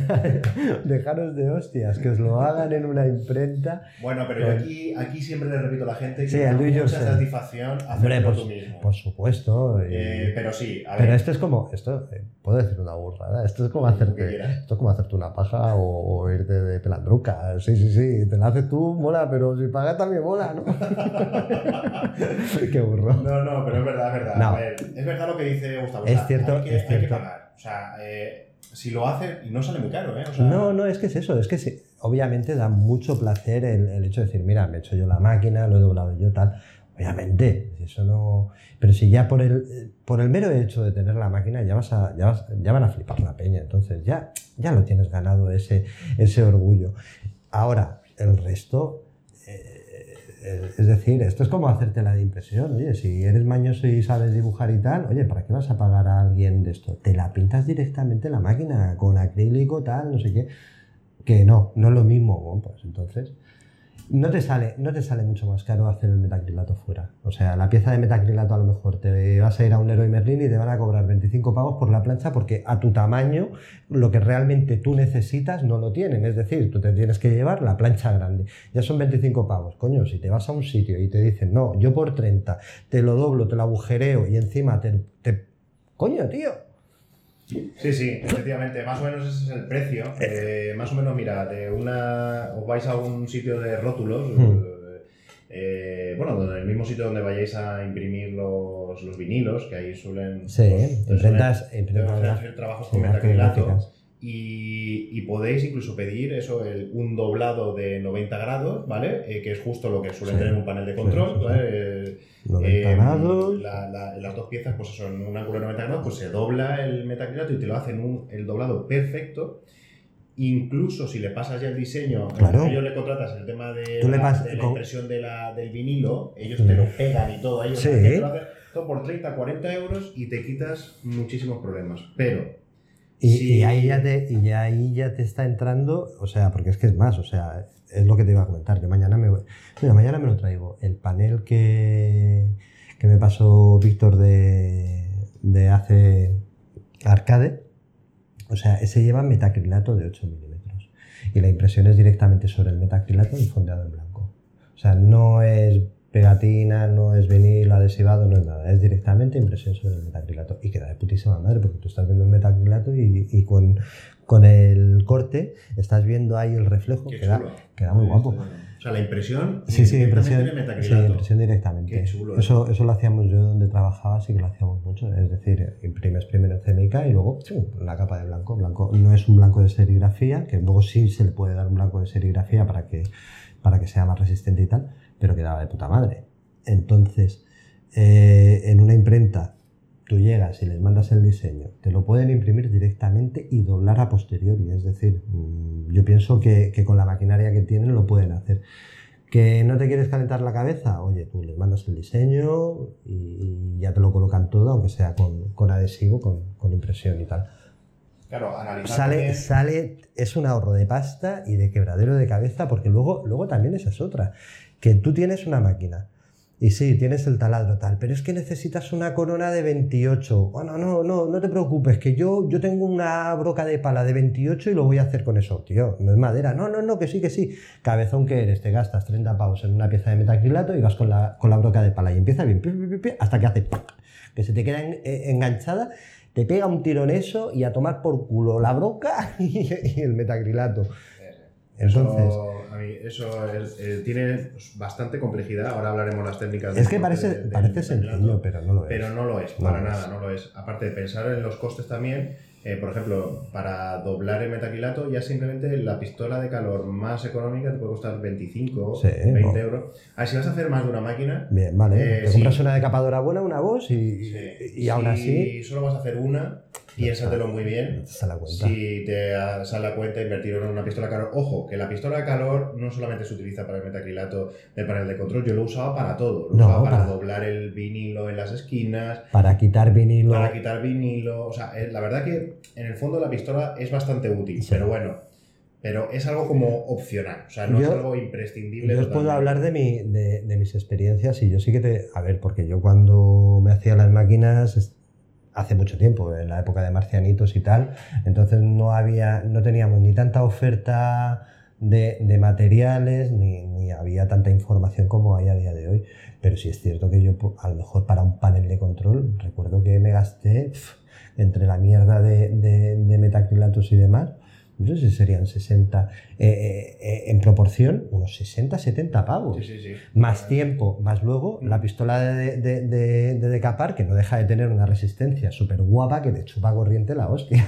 dejaros de hostias, que os lo hagan en una imprenta. Bueno, pero yo aquí, aquí siempre le repito a la gente que Sí, da mucha yourself. satisfacción hacerlo por, tú mismo. por supuesto. y- Eh, pero sí, a pero ver, esto es como, esto, eh, puedo decir una burrada, esto es como hacerte, esto es como hacerte una paja o, o irte de pelandruca. Sí, sí, sí, te la haces tú, mola, pero si pagas también mola, ¿no? Qué burro. No, no, pero es verdad, es verdad. No. A ver, es verdad lo que dice Gustavo. Es cierto, hay que, es hay que cierto. pagar. O sea, eh, si lo hace, no sale muy caro, ¿eh? O sea, No, no, es que es eso, es que sí, obviamente da mucho placer el, el hecho de decir, mira, me he hecho yo la máquina, lo he doblado yo, tal. Obviamente, eso no. Pero si ya por el, por el mero hecho de tener la máquina ya vas a, ya, vas- ya van a flipar la peña, entonces ya, ya lo tienes ganado ese, ese orgullo. Ahora, el resto, es decir, esto es como hacerte la impresión. Oye, si eres mañoso y sabes dibujar y tal, oye, ¿para qué vas a pagar a alguien de esto? Te la pintas directamente en la máquina, con acrílico, tal, no sé qué. Que no, no es lo mismo. Bueno, pues entonces. No te, sale, no te sale mucho más caro hacer el metacrilato fuera. O sea, la pieza de metacrilato a lo mejor te vas a ir a un Leroy Merlin y te van a cobrar 25 pavos por la plancha porque a tu tamaño lo que realmente tú necesitas no lo tienen. Es decir, tú te tienes que llevar la plancha grande. Ya son 25 pavos. Coño, si te vas a un sitio y te dicen, no, yo por 30 te lo doblo, te lo agujereo y encima te... te... Coño, tío. Sí, sí, efectivamente, más o menos ese es el precio. Eh, más o menos, mira, de una. Os vais a un sitio de rótulos. Hmm. eh, bueno, donde- el mismo sitio donde vayáis a imprimir los, los vinilos, que ahí suelen. Sí, pues, imprentas- suelen- imprentas hacer trabajos con metacrilato. Y, y podéis incluso pedir eso, el- un doblado de 90 grados, ¿vale? Eh, que es justo lo que suelen Sí. tener un panel de control, Sí, sí, sí. ¿vale? Eh, 90 eh, grados. la- la- las dos piezas, pues eso, en un ángulo de 90 grados, pues se dobla el metacrilato y te lo hacen un, el doblado perfecto. Incluso si le pasas ya el diseño, Claro. ellos le contratas el tema de, la, pas- de la con- impresión de del vinilo, ellos Sí. te lo pegan y todo sea, Sí. te lo hacen todo por 30, 40 euros y te quitas muchísimos problemas. Pero Y, Sí. y ahí ya te, y ahí ya te está entrando, o sea, porque es que es más, o sea, es lo que te iba a comentar, que mañana me mira, mañana me lo traigo. El panel que, que me pasó Víctor de, de hace arcade, o sea, ese lleva metacrilato de 8 milímetros. Y la impresión es directamente sobre el metacrilato y fondeado en blanco. O sea, no es pegatina, no es vinilo adhesivado, no es nada, es directamente impresión sobre el metacrilato y queda de putísima madre porque tú estás viendo el metacrilato y, y con, con el corte estás viendo ahí el reflejo, Qué queda, chulo. queda muy guapo. O sea, la impresión. Sí, sí, impresión, sí, impresión directamente. Qué chulo eso, eso lo hacíamos yo donde trabajaba, sí que lo hacíamos mucho. Es decir, imprimes primero CMYK y luego la capa de blanco. Blanco no es un blanco de serigrafía, que luego sí se le puede dar un blanco de serigrafía para que, para que sea más resistente y tal, pero quedaba de puta madre. Entonces, eh, en una imprenta, tú llegas y les mandas el diseño, te lo pueden imprimir directamente y doblar a posteriori. Es decir, mm, yo pienso que, que con la maquinaria que tienen lo pueden hacer. ¿Que no te quieres calentar la cabeza? Oye, tú les mandas el diseño y, y ya te lo colocan todo, aunque sea con, con adhesivo, con, con impresión y tal. Claro, analizar. Sale, también- sale, es un ahorro de pasta y de quebradero de cabeza, porque luego, luego también esa es otra. Que tú tienes una máquina y sí, tienes el taladro tal, pero es que necesitas una corona de 28. Bueno, no, no, no te preocupes, que yo, yo tengo una broca de pala de 28 y lo voy a hacer con eso, tío. No es madera. No, no, no, que sí, que sí. Cabezón que eres, te gastas 30 pavos en una pieza de metacrilato y vas con la, con la broca de pala y empieza bien, hasta que hace ¡pac! que se te queda en- eh, enganchada, te pega un tiro en eso y a tomar por culo la broca y el metacrilato. Entonces, Eso, a mí, eso es- eh, tiene pues, bastante complejidad. Ahora hablaremos las técnicas es que parece, de- del parece sencillo, pero no lo es. Pero no lo es, No para lo nada, es. no lo es. Aparte de pensar en los costes también, eh, por ejemplo, para doblar el metacrilato, ya simplemente la pistola de calor más económica te puede costar 25, Sí, 20 no. euros. A ver, si vas a hacer más de una máquina, Bien, vale. Eh, te sí. compras una decapadora buena, una Bosch y, sí, y aún si así solo vas a hacer una, piénsatelo muy bien. te sale la cuenta. Si te sale a cuenta invertir en una pistola de calor, ojo, que la pistola de calor no solamente se utiliza para el metacrilato del panel de control, yo lo usaba para todo. Lo No, usaba para, para- doblar el vinilo en las esquinas, Para quitar vinilo. para quitar vinilo. O sea, eh, la verdad que en el fondo la pistola es bastante útil, Sí. pero bueno, pero es algo como opcional, o sea, no es algo imprescindible. Yo os puedo hablar de, mi, de, de mis experiencias y yo sí que te... A ver, porque yo cuando me hacía las máquinas hace mucho tiempo, en la época de marcianitos y tal, entonces no había, no teníamos ni tanta oferta de, materiales, ni, había tanta información como hay a día de hoy. Pero sí es cierto que yo, a lo mejor para un panel de control, recuerdo que me gasté entre la mierda de, de, de metacrilatos y demás, no sé si serían 60, eh, eh, eh, en proporción, unos 60, 70 pavos. Sí, sí, sí. Más tiempo, más luego la pistola de, de, de- de decapar, que no deja de tener una resistencia súper guapa que te chupa corriente la hostia.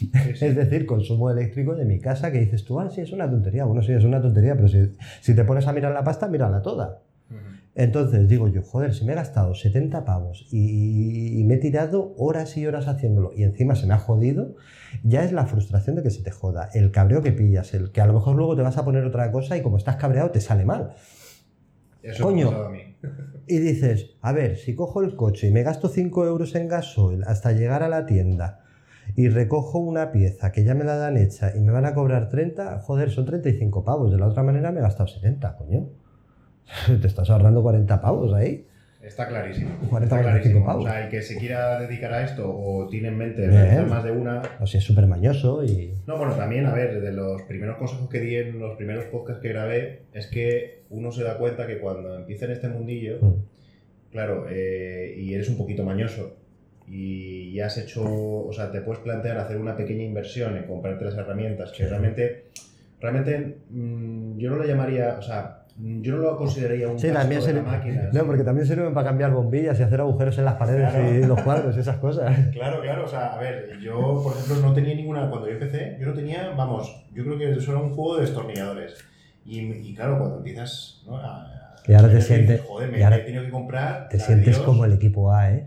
Es decir, consumo eléctrico de mi casa que dices tú, ah, sí, es una tontería. Bueno, sí, es una tontería, pero si, si te pones a mirar la pasta, mírala toda. Entonces digo yo, joder, si me he gastado 70 pavos y, y me he tirado horas y horas haciéndolo y encima se me ha jodido, ya es la frustración de que se te joda, el cabreo que pillas, el que a lo mejor luego te vas a poner otra cosa y como estás cabreado te sale mal. Eso Coño. me a mí. Y dices, a ver, si cojo el coche y me gasto 5 euros en gasoil hasta llegar a la tienda y recojo una pieza que ya me la dan hecha y me van a cobrar 30, joder, son 35 pavos. De la otra manera me he gastado 70, coño. Te estás ahorrando 40 pavos ahí. Está clarísimo. 40, está 45 clarísimo. pavos. O sea, el que se quiera dedicar a esto o tiene en mente realizar más de una. O si es súper mañoso y... No, bueno, también, a ver, de los primeros consejos que di en los primeros podcasts que grabé, es que uno se da cuenta que cuando empieza en este mundillo, Mm. claro, eh, y eres un poquito mañoso y ya has hecho, o sea, te puedes plantear hacer una pequeña inversión en comprarte las herramientas, que Sí. realmente, realmente mm, yo no lo llamaría, o sea, yo no lo consideraría un Sí, también de sirve, la máquina. no, porque también sirven para cambiar bombillas y hacer agujeros en las paredes Claro. y los cuadros y esas cosas. Claro, claro, o sea, a ver, yo, por ejemplo, no tenía ninguna, cuando yo empecé, yo no tenía, vamos, yo creo que eso era un juego de destornilladores. Y, y claro, cuando empiezas, ¿no? A, a- Y ahora te sientes- Joder, me y ahora he tenido que comprar. Te sientes Dios. como el equipo A, ¿eh?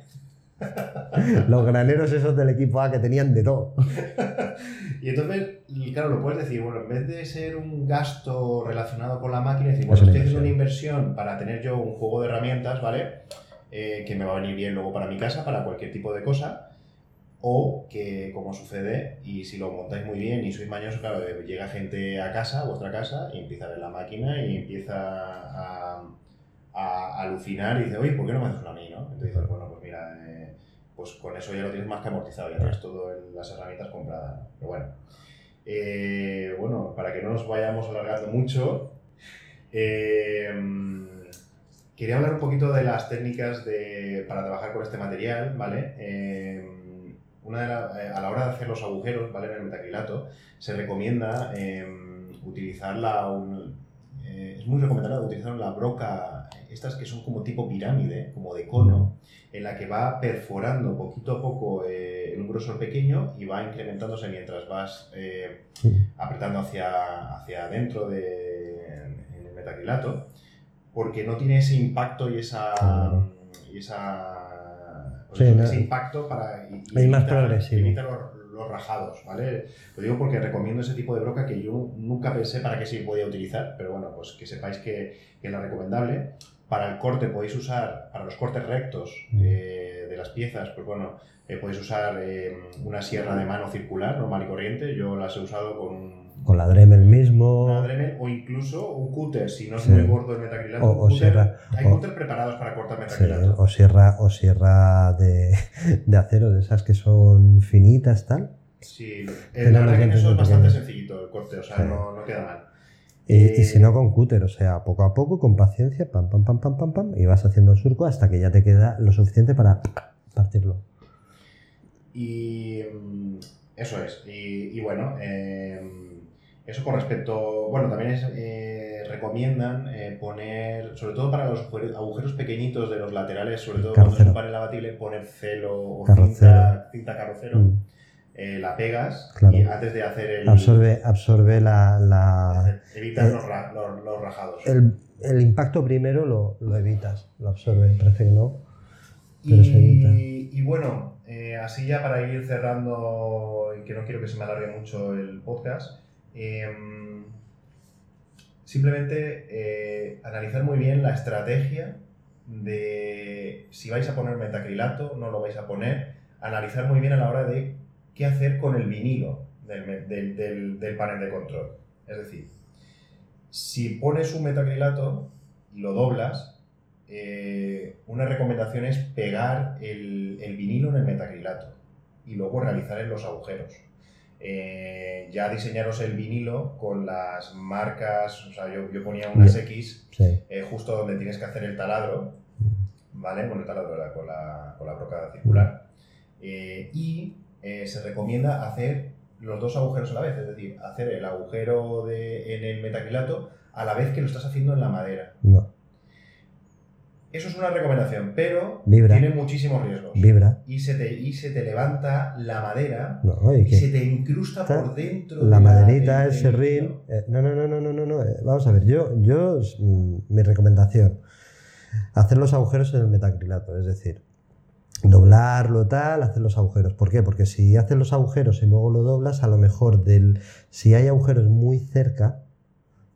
Los graneros esos del equipo A que tenían de todo. Y entonces, y claro, lo puedes decir, bueno, en vez de ser un gasto relacionado con la máquina, decir, bueno, estoy haciendo una inversión para tener yo un juego de herramientas, ¿vale? Eh, que me va a venir bien luego para mi casa, para cualquier tipo de cosa. O que, como sucede, y si lo montáis muy bien y sois mañosos, claro, eh, llega gente a casa, a vuestra casa, y empieza a ver la máquina y empieza a, a alucinar y dice, oye, ¿por qué no me haces una a mí, no? Entonces dices, bueno, pues mira, eh, pues con eso ya lo tienes más que amortizado, ya tienes todo en las herramientas compradas, ¿no? Pero bueno. Eh, bueno, para que no nos vayamos alargando mucho, eh, quería hablar un poquito de las técnicas de, para trabajar con este material, ¿vale? Eh, una a la hora de hacer los agujeros, ¿vale? En el metacrilato, se recomienda utilizar la, es muy recomendable utilizar la broca, estas que son como tipo pirámide, como de cono, en la que va perforando poquito a poco eh, en un grosor pequeño y va incrementándose mientras vas eh, apretando hacia, hacia adentro del el metacrilato, porque no tiene ese impacto y esa... Y esa pues ese impacto para y, y más progresivo. los rajados, ¿vale? Lo digo porque recomiendo ese tipo de broca que yo nunca pensé para qué se podía utilizar, pero bueno, pues que sepáis que, que es la recomendable. Para el corte podéis usar, para los cortes rectos mm. eh, de las piezas, pues bueno, eh, podéis usar eh, una sierra de mano circular, normal y corriente. Yo las he usado con con la Dremel mismo. Una Dremel o incluso un cúter, si no es muy gordo el metacrilato. O, sierra, hay cúter preparados para cortar metacrilato. o sierra, o sierra de, de, acero, de esas que son finitas, tal. Sí, eh, la verdad que eso es bastante sencillito el corte, o sea, no, no, queda mal. Y, y, si no con cúter, o sea, poco a poco, con paciencia, pam, pam, pam, pam, pam, pam, y vas haciendo el surco hasta que ya te queda lo suficiente para partirlo. Y mm, eso es. Y, y bueno, eh, eso con respecto, bueno, también eh, recomiendan eh, poner, sobre todo para los agujeros pequeñitos de los laterales, sobre todo cuando es un panel abatible, poner celo o cinta, cinta carrocero. Mm. Eh, la pegas y antes de hacer el... Absorbe, absorbe la... la evitas los, los, rajados. El, el, impacto primero lo, lo, evitas, lo absorbe, parece que no, pero y, se evita. Y bueno, así ya para ir cerrando, y que no quiero que se me alargue mucho el podcast, Em, simplemente eh, analizar muy bien la estrategia de si vais a poner metacrilato, no lo vais a poner, analizar muy bien a la hora de qué hacer con el vinilo del, panel de control. Es decir, si pones un metacrilato y lo doblas, eh, una recomendación es pegar el, el vinilo en el metacrilato y luego realizar en los agujeros. Eh, ya diseñaros el vinilo con las marcas, o sea, yo, yo ponía unas X eh, justo donde tienes que hacer el taladro, ¿vale? Con el taladro, con la, con la broca circular. Eh, y se recomienda hacer los dos agujeros a la vez, es decir, hacer el agujero de, en el metacrilato a la vez que lo estás haciendo en la madera. No. Eso es una recomendación, pero tiene muchísimos riesgos. Vibra. Y se te, y se te levanta la madera y, se te incrusta por dentro. La, maderita, el serrín. Eh, no, no, no, no, no, no. Eh, vamos a ver, yo, yo, mm, mi recomendación, hacer los agujeros en el metacrilato, es decir, doblarlo tal, hacer los agujeros. ¿Por qué? Porque si haces los agujeros y luego lo doblas, a lo mejor del, si hay agujeros muy cerca,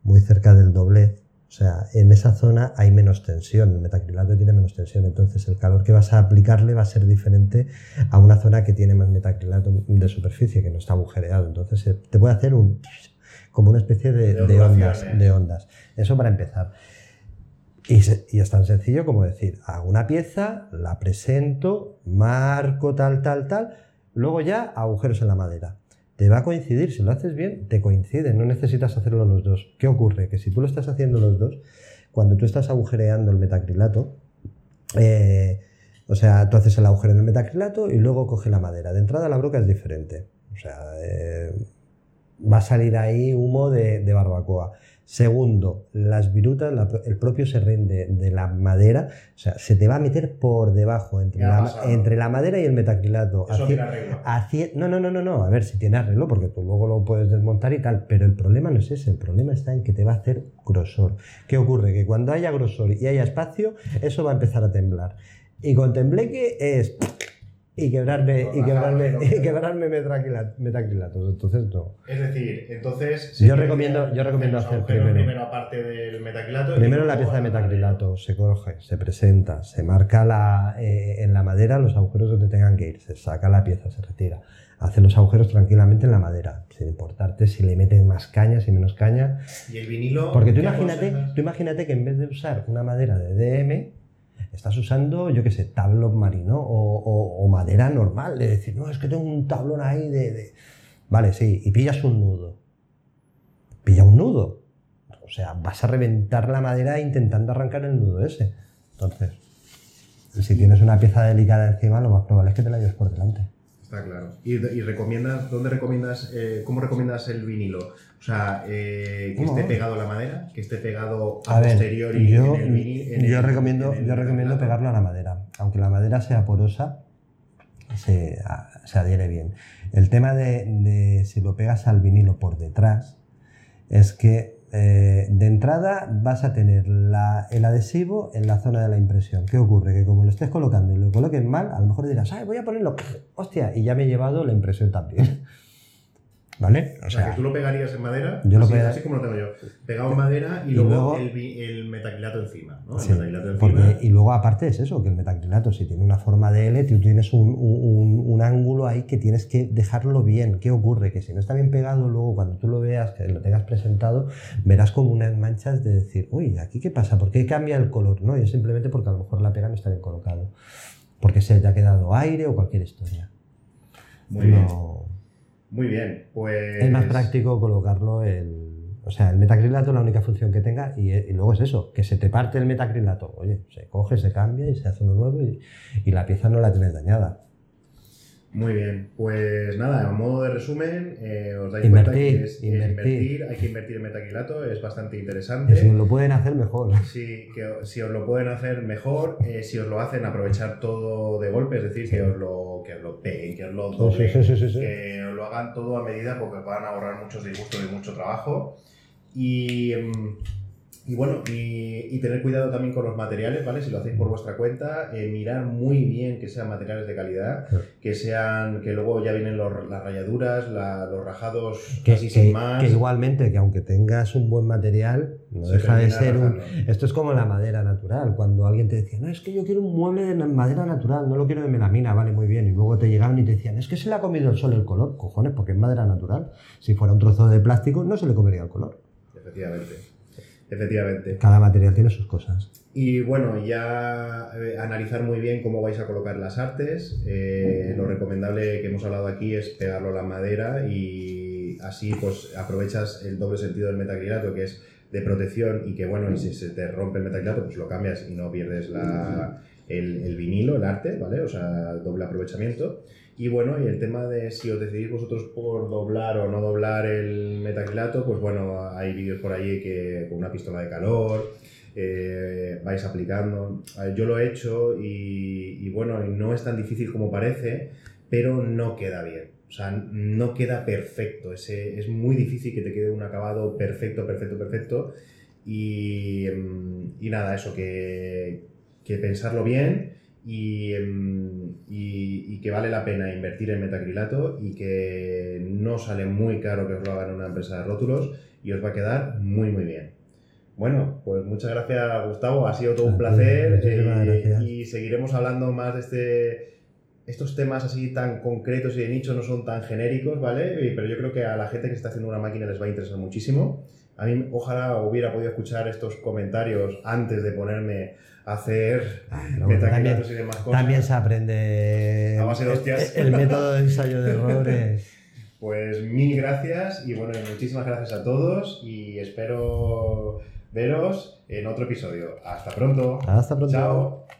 muy cerca del doblez, o sea, en esa zona hay menos tensión, el metacrilato tiene menos tensión, entonces el calor que vas a aplicarle va a ser diferente a una zona que tiene más metacrilato de superficie, que no está agujereado. Entonces eh, te puede hacer un, como una especie de, ondas, de ondas. Eso para empezar. Y, y, es tan sencillo como decir, hago una pieza, la presento, marco tal, tal, tal, luego ya agujeros en la madera te va a coincidir, si lo haces bien, te coincide, no necesitas hacerlo los dos. ¿Qué ocurre? Que si tú lo estás haciendo los dos, cuando tú estás agujereando el metacrilato, eh, o sea, tú haces el agujero en el metacrilato y luego coge la madera. De entrada la broca es diferente. O sea, eh, va a salir ahí humo de, de barbacoa. Segundo, las virutas, el propio serrín de, la madera, o sea, se te va a meter por debajo, entre, la, entre la, madera y el metacrilato. Eso tiene arreglo. no, no, no, no, no, a ver si tiene arreglo, porque tú luego lo puedes desmontar y tal, pero el problema no es ese, el problema está en que te va a hacer grosor. ¿Qué ocurre? Que cuando haya grosor y haya espacio, eso va a empezar a temblar. Y con tembleque es y quebrarme, y quebrarme, y quebrarme metacrilatos. Entonces, no. Es decir, entonces. Yo recomiendo, yo recomiendo hacer primero. Primero, aparte del metacrilato. Primero la pieza de metacrilato se coge, se presenta, se marca la, eh, en la madera los agujeros donde tengan que ir, se saca la pieza, se retira. Hace los agujeros tranquilamente en la madera, sin importarte si le meten más caña, si menos caña. Y el vinilo. Porque tú imagínate, tú imagínate que en vez de usar una madera de DM, estás usando, yo qué sé, tablón marino o, madera normal, de decir, no, es que tengo un tablón ahí de, Vale, sí, y pillas un nudo. Pilla un nudo. O sea, vas a reventar la madera intentando arrancar el nudo ese. Entonces, si tienes una pieza delicada encima, lo más probable es que te la lleves por delante. Está claro. ¿Y, y recomiendas, dónde recomiendas, eh, cómo recomiendas el vinilo? O sea, eh, que ¿Cómo? esté pegado a la madera, que esté pegado a, A ver, posteriori yo, en el vinil. en yo el- recomiendo, en el yo recomiendo pegarlo a la madera. Aunque la madera sea porosa, se, a- se adhiere bien. El tema de, de si lo pegas al vinilo por detrás es que eh, de entrada vas a tener el adhesivo en la zona de la impresión. ¿Qué ocurre? Que como lo estés colocando y lo coloques mal, a lo mejor dirás, "Ay, voy a ponerlo, hostia, y ya me he llevado la impresión también. ¿Vale? O sea, que tú lo pegarías en madera, Yo lo así, pega- así como lo tengo yo. Pegado en madera y, Y luego, luego- el, el metacrilato encima. ¿no? El metacrilato encima. porque, y luego aparte es eso, que el metacrilato si tiene una forma de L, tú tienes un, un- un ángulo ahí que tienes que dejarlo bien. ¿Qué ocurre? Que si no está bien pegado, luego cuando tú lo veas, que lo tengas presentado, verás como unas manchas de decir, uy, ¿aquí qué pasa? ¿Por qué cambia el color? No, y es simplemente porque a lo mejor la pega no está bien colocado. Porque se te ha quedado aire o cualquier historia. Muy bien. Muy bien. Pues. Es más práctico colocarlo el. O sea, el metacrilato la única función que tenga y, luego es eso, que se te parte el metacrilato. Oye, se coge, se cambia y se hace uno nuevo y la pieza no la tienes dañada. Muy bien, pues nada, a modo de resumen, eh, os dais cuenta Invertir, que es, es invertir. invertir, hay que invertir en metaquilato, es bastante interesante. si lo pueden hacer mejor. Sí, que si os lo pueden hacer mejor, eh, si os lo hacen aprovechar todo de golpe, es decir, que os lo, que os lo peguen, que os lo doblen, Sí, sí, sí, sí, sí. que os lo hagan todo a medida porque os van a ahorrar muchos disgustos y mucho trabajo. Y, mm, y bueno, y, y tener cuidado también con los materiales, ¿vale? Si lo hacéis por vuestra cuenta, eh, mirar muy bien que sean materiales de calidad, Sí. que sean, que luego ya vienen los- las rayaduras, la- los rajados Que, así que- sin más. que igualmente, que aunque tengas un buen material, no se deja de ser un. Esto es como la madera natural. Cuando alguien te decía, no, es que yo quiero un mueble de madera natural, no lo quiero de melamina, vale, muy bien. Y luego te llegaban y te decían, es que se le ha comido el sol el color. Cojones, porque es madera natural. Si fuera un trozo de plástico, no se le comería el color. Efectivamente. Efectivamente. Cada material tiene sus cosas. Y bueno, ya eh, analizar muy bien cómo vais a colocar las artes. Eh, lo recomendable que hemos hablado aquí es pegarlo a la madera y así pues aprovechas el doble sentido del metacrilato que es de protección y que bueno, y si se te rompe el metacrilato pues lo cambias y no pierdes la, el, el vinilo, el arte, ¿vale? O sea, doble aprovechamiento. Y bueno, y el tema de si os decidís vosotros por doblar o no doblar el metacrilato, pues bueno, hay vídeos por ahí que con una pistola de calor eh, vais aplicando. Eh, Yo lo he hecho y, bueno, no es tan difícil como parece, pero no queda bien. O sea, no queda perfecto. Ese, es muy difícil que te quede un acabado perfecto, perfecto, perfecto. Y, mm, y nada, eso, que, que pensarlo bien y, mm, y- y que vale la pena invertir en metacrilato y que no sale muy caro que os lo hagan en una empresa de rótulos y os va a quedar muy, muy bien. Bueno, pues muchas gracias Gustavo, ha sido todo un placer eh, y seguiremos hablando más de este... Estos temas así tan concretos y de nicho no son tan genéricos, ¿vale? Y- Pero yo creo que a la gente que está haciendo una máquina les va a interesar muchísimo. A mí ojalá hubiera podido escuchar estos comentarios antes de ponerme hacer bueno, también, y demás cosas. también se aprende A base de hostias. el, el método de ensayo de errores. Pues mil gracias y bueno, muchísimas gracias a todos y espero veros en otro episodio. Hasta pronto. Hasta pronto. Chao.